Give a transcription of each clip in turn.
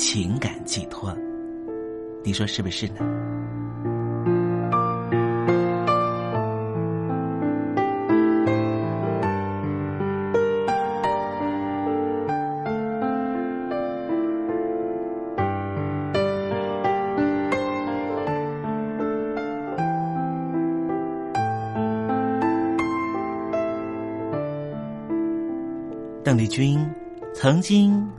情感寄托，你说是不是呢？邓丽君。曾经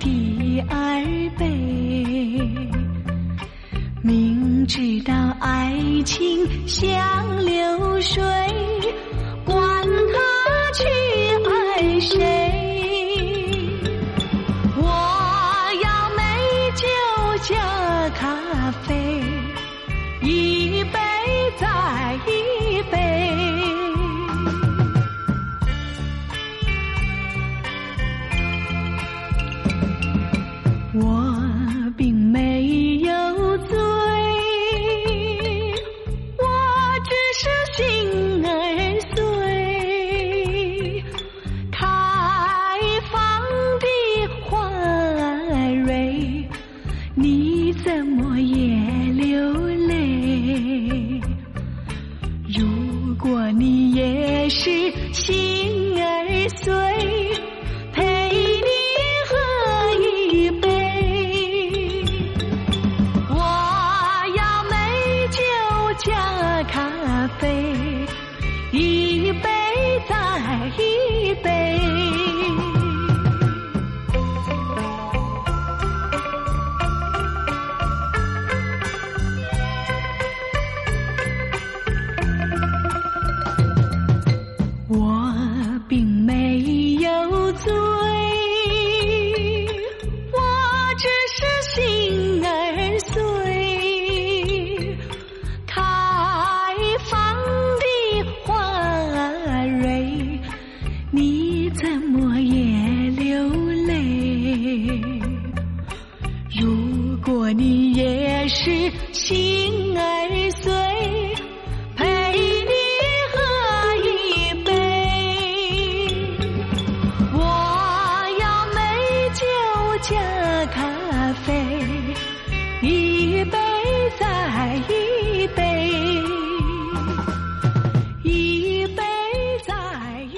第二杯。明知道爱情像流水，管他去 cười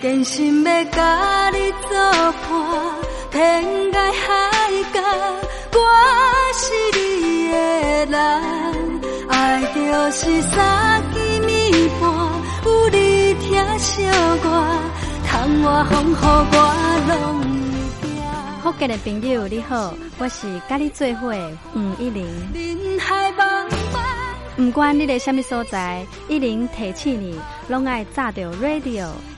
真心要甲你作伴，天涯海角，我是你的人。爱就是三更暝半，有你听小歌，窗外风雨我拢会惊。福建的朋友你好，我是甲你做伙吴一玲。人海茫茫。不管你在什么所在，一玲提起你，拢爱炸着 radio，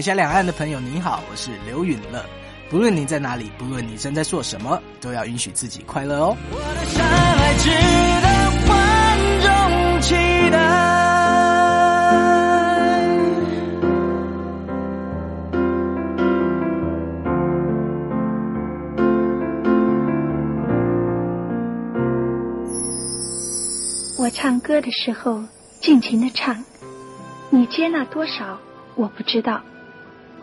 海峡两岸的朋友您好，我是刘允乐。不论你在哪里，不论你正在做什么，都要允许自己快乐哦。我的伤害值得万众期待。我唱歌的时候尽情的唱，你接纳多少我不知道，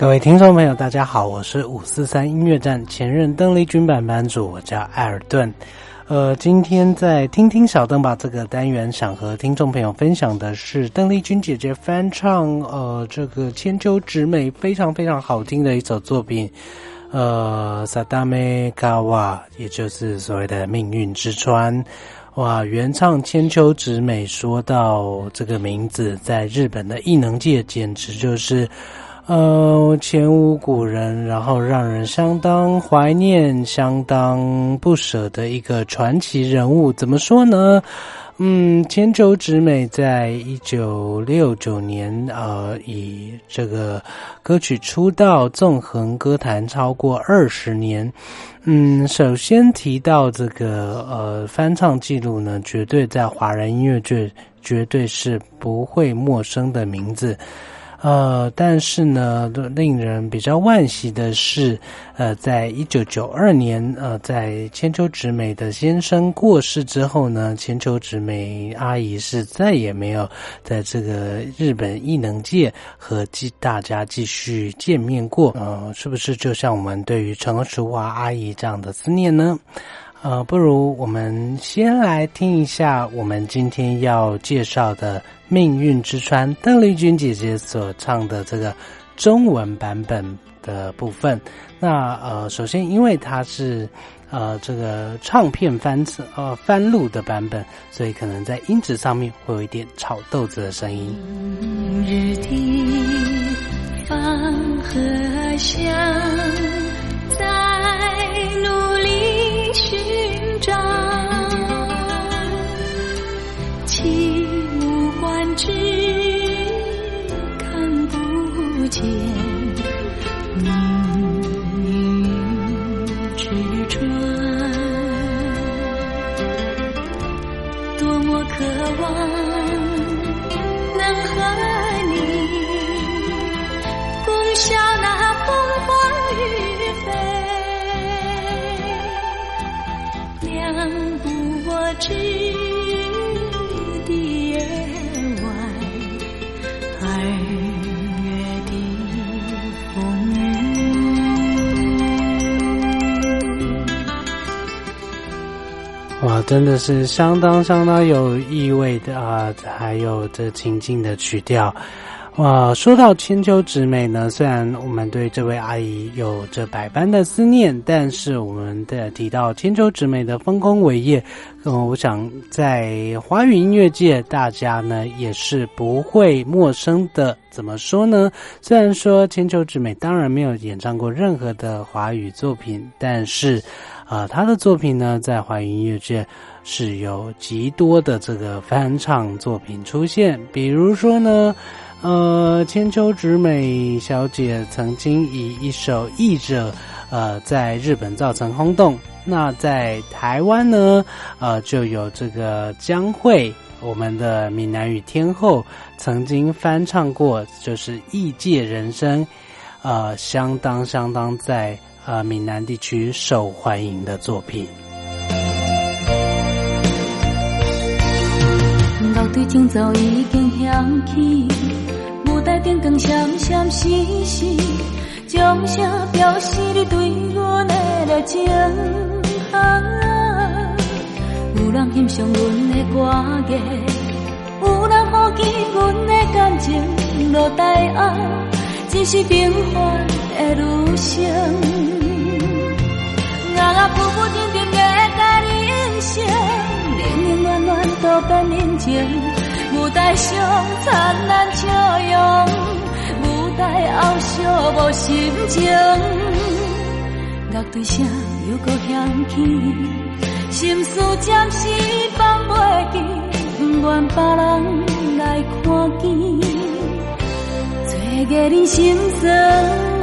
各位听众朋友，大家好，我是五四三音乐站前任邓丽君版版主，我叫艾尔顿。呃，今天在听听小邓吧这个单元，想和听众朋友分享的是邓丽君姐姐翻唱呃这个千秋直美非常非常好听的一首作品，呃，萨达梅卡瓦，也就是所谓的命运之川。哇，原唱千秋直美说到这个名字，在日本的艺能界简直就是。呃，前无古人，然后让人相当怀念、相当不舍的一个传奇人物。怎么说呢？嗯，千秋直美在一九六九年，呃，以这个歌曲出道，纵横歌坛超过二十年。嗯，首先提到这个呃翻唱记录呢，绝对在华人音乐界绝对是不会陌生的名字。呃，但是呢，令人比较惋惜的是，呃，在一九九二年，呃，在千秋直美的先生过世之后呢，千秋直美阿姨是再也没有在这个日本艺能界和继大家继续见面过。呃，是不是就像我们对于陈淑华阿姨这样的思念呢？呃，不如我们先来听一下我们今天要介绍的《命运之川》邓丽君姐姐所唱的这个中文版本的部分。那呃，首先因为它是呃这个唱片翻呃翻录的版本，所以可能在音质上面会有一点炒豆子的声音。日的芳和香，天命运之转，多么渴望真的是相当相当有意味的啊！还有这情境的曲调。哇，说到千秋直美呢，虽然我们对这位阿姨有着百般的思念，但是我们的提到千秋直美的丰功伟业，嗯，我想在华语音乐界，大家呢也是不会陌生的。怎么说呢？虽然说千秋直美当然没有演唱过任何的华语作品，但是，啊，他的作品呢，在华语音乐界是有极多的这个翻唱作品出现，比如说呢。呃，千秋直美小姐曾经以一首《译者》呃，在日本造成轰动。那在台湾呢，呃，就有这个江蕙，我们的闽南语天后，曾经翻唱过，就是《异界人生》，呃，相当相当在呃闽南地区受欢迎的作品。楼对镜早已经响起。台顶光闪闪烁烁，掌声表示你对阮的热情。有人欣赏阮的歌艺，有人好奇阮的感情落台后，只是平凡的女生。我啊，浮浮沉沉的甲你应承，冷冷暖暖都变人情。舞台上灿烂笑容，舞台后寂寞心情。乐队声又搁响起，心事暂时放袂记，不愿别人来看见，找个人心酸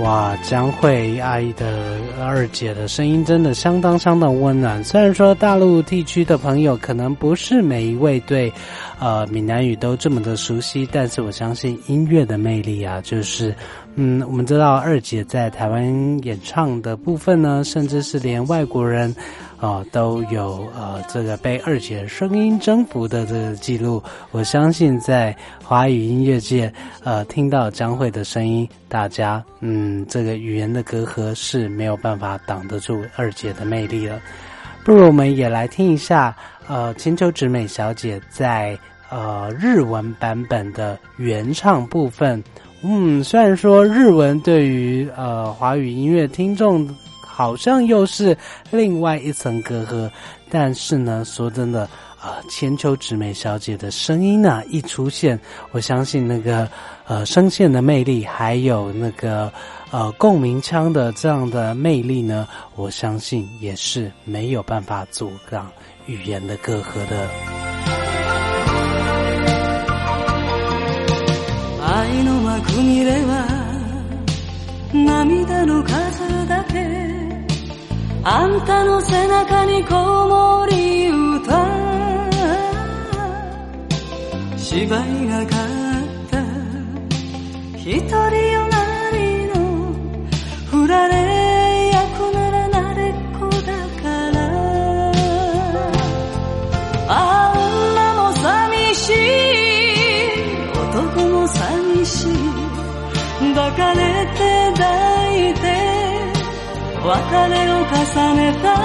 哇，江蕙阿姨的二姐的声音真的相当相当温暖。虽然说大陆地区的朋友可能不是每一位对，呃，闽南语都这么的熟悉，但是我相信音乐的魅力啊，就是，嗯，我们知道二姐在台湾演唱的部分呢，甚至是连外国人。啊，都有呃这个被二姐声音征服的这个记录。我相信在华语音乐界，呃，听到张慧的声音，大家嗯，这个语言的隔阂是没有办法挡得住二姐的魅力了。不如我们也来听一下，呃，千秋直美小姐在呃日文版本的原唱部分。嗯，虽然说日文对于呃华语音乐听众。好像又是另外一层隔阂，但是呢，说真的，啊，千秋直美小姐的声音呢一出现，我相信那个呃声线的魅力，还有那个呃共鸣腔的这样的魅力呢，我相信也是没有办法阻挡语言的隔阂的。く見れば涙の数だけあんたの背中に子守歌芝居がかった。一人よなりの振られ役ならなれっこだから。あ女も寂しい。男も寂しい抱かれて抱いて別れを重ねたら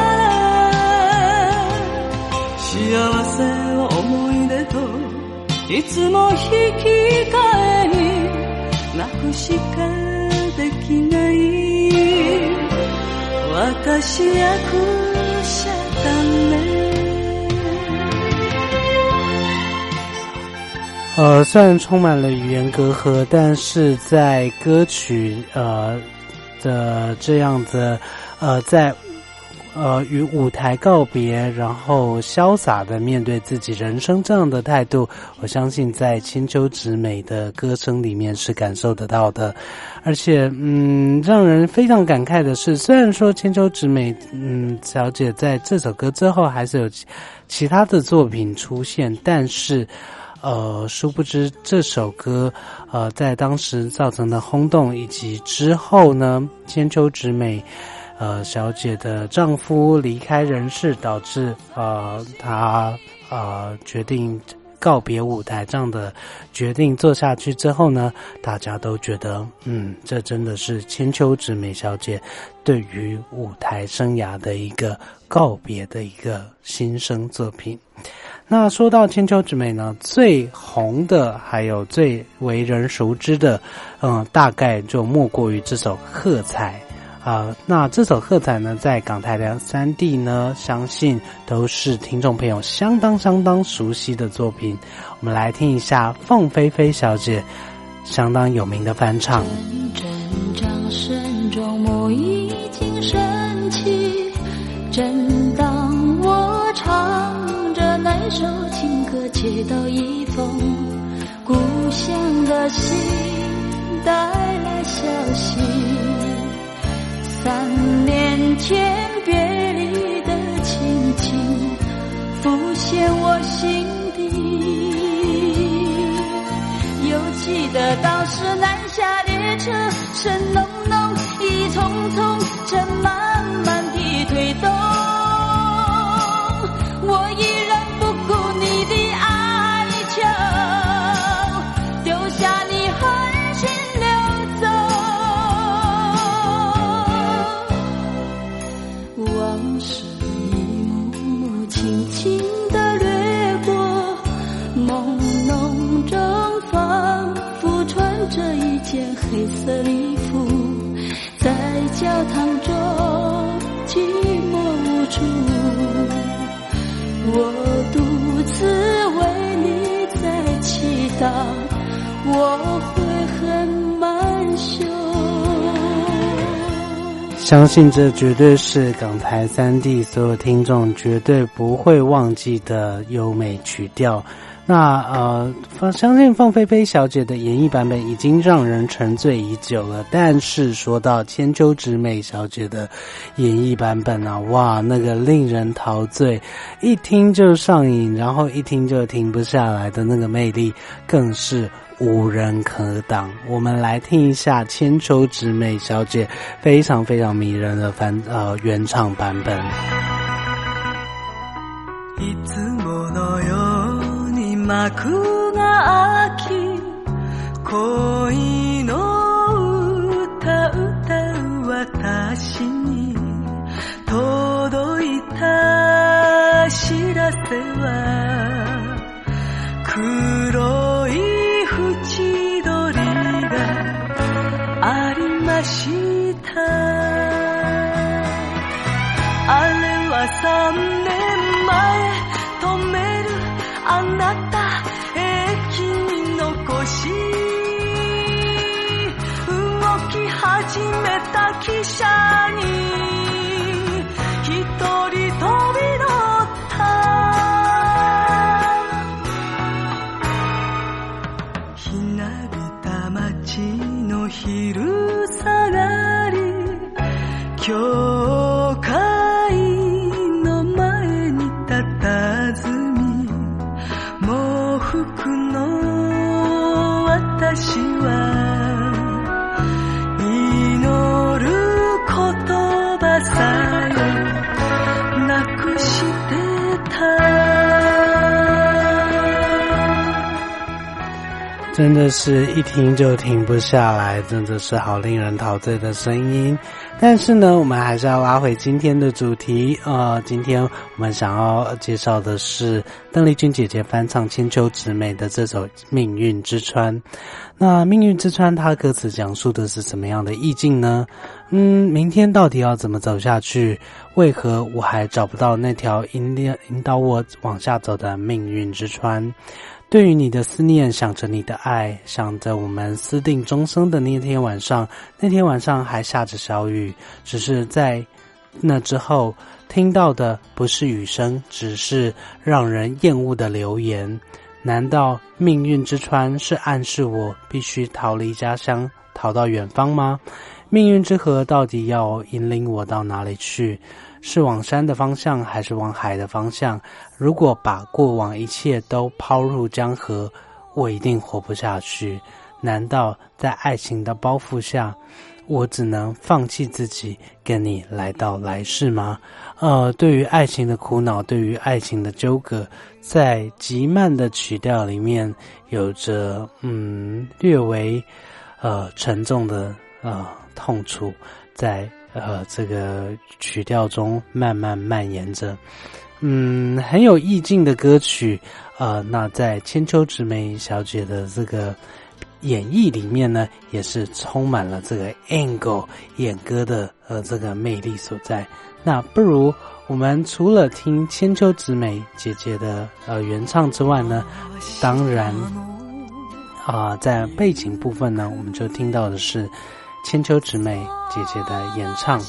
幸せを思い出といつも引き換えに泣くしかできない。私役呃，虽然充满了语言隔阂，但是在歌曲呃的这样子，呃，在呃与舞台告别，然后潇洒的面对自己人生这样的态度，我相信在千秋直美的歌声里面是感受得到的。而且，嗯，让人非常感慨的是，虽然说千秋直美，嗯，小姐在这首歌之后还是有其他的作品出现，但是。呃，殊不知这首歌，呃，在当时造成的轰动，以及之后呢，千秋直美，呃小姐的丈夫离开人世，导致呃她呃决定。告别舞台这样的决定做下去之后呢，大家都觉得，嗯，这真的是千秋直美小姐对于舞台生涯的一个告别的一个新生作品。那说到千秋之美呢，最红的还有最为人熟知的，嗯，大概就莫过于这首《喝彩》。啊，那这首《喝彩》呢，在港台两三地呢，相信都是听众朋友相当相当熟悉的作品。我们来听一下凤飞飞小姐相当有名的翻唱。首情歌，接到一封故乡的信，带来消息。三年前别离的情景浮现我心底，又记得当时南下列车声隆隆，一匆匆正慢堂中寂寞无助。我独自为你在祈祷，我会很满胸。相信这绝对是港台三地所有听众绝对不会忘记的优美曲调。那呃，相信凤飞飞小姐的演绎版本已经让人沉醉已久了。但是说到千秋直美小姐的演绎版本啊，哇，那个令人陶醉，一听就上瘾，然后一听就停不下来的那个魅力，更是。无人可挡。我们来听一下千秋直美小姐非常非常迷人的翻呃原唱版本。幕が開き恋の真的是一听就停不下来，真的是好令人陶醉的声音。但是呢，我们还是要拉回今天的主题。呃，今天我们想要介绍的是邓丽君姐姐翻唱千秋之美的这首《命运之川》。那《命运之川》它歌词讲述的是什么样的意境呢？嗯，明天到底要怎么走下去？为何我还找不到那条引领引导我往下走的命运之川？对于你的思念，想着你的爱，想着我们私定终生的那天晚上，那天晚上还下着小雨，只是在那之后听到的不是雨声，只是让人厌恶的流言。难道命运之川是暗示我必须逃离家乡，逃到远方吗？命运之河到底要引领我到哪里去？是往山的方向，还是往海的方向？如果把过往一切都抛入江河，我一定活不下去。难道在爱情的包袱下，我只能放弃自己，跟你来到来世吗？呃，对于爱情的苦恼，对于爱情的纠葛，在极慢的曲调里面，有着嗯略微呃沉重的呃痛楚，在呃这个曲调中慢慢蔓延着，嗯，很有意境的歌曲。呃，那在千秋直美小姐的这个演绎里面呢，也是充满了这个 angle 演歌的呃这个魅力所在。那不如我们除了听千秋直美姐姐的呃原唱之外呢，当然啊，在背景部分呢，我们就听到的是千秋姊妹姐姐的演唱。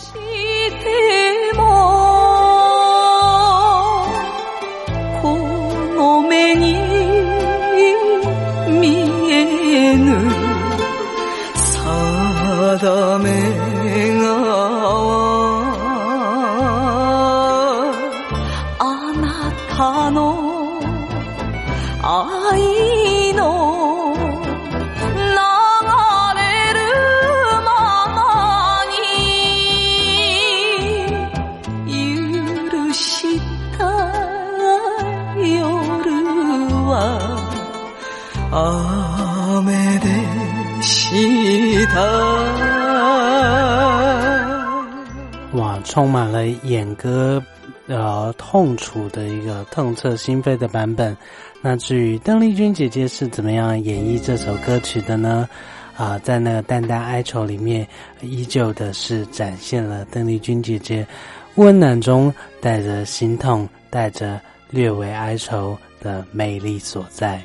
充满了演歌，呃，痛楚的一个痛彻心扉的版本。那至于邓丽君姐姐是怎么样演绎这首歌曲的呢？啊，在那个淡淡哀愁里面，依旧的是展现了邓丽君姐姐温暖中带着心痛、带着略微哀愁的魅力所在。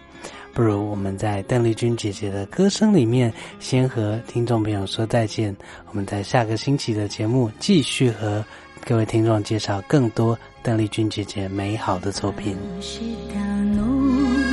不如我们在邓丽君姐姐的歌声里面，先和听众朋友说再见。我们在下个星期的节目继续和各位听众介绍更多邓丽君姐姐美好的作品。全て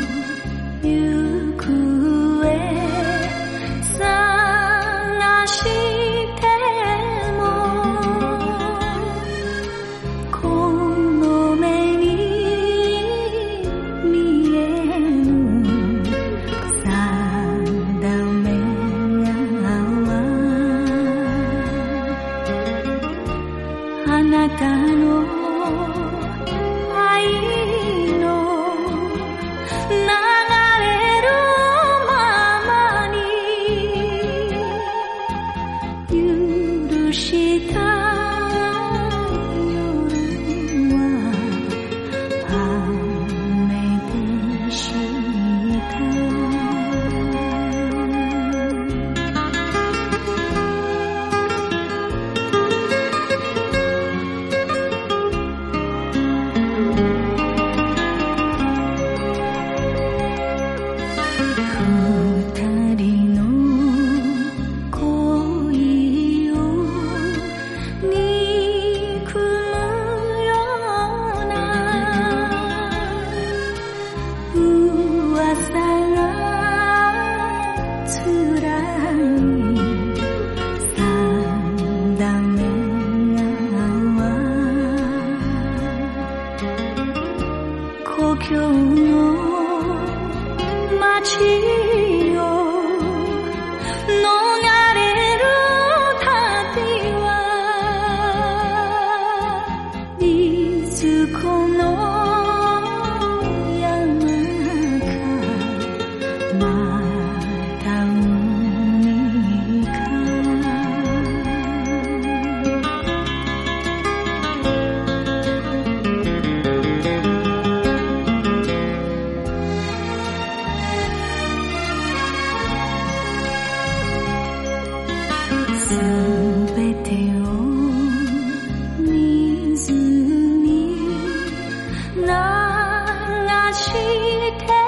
期待。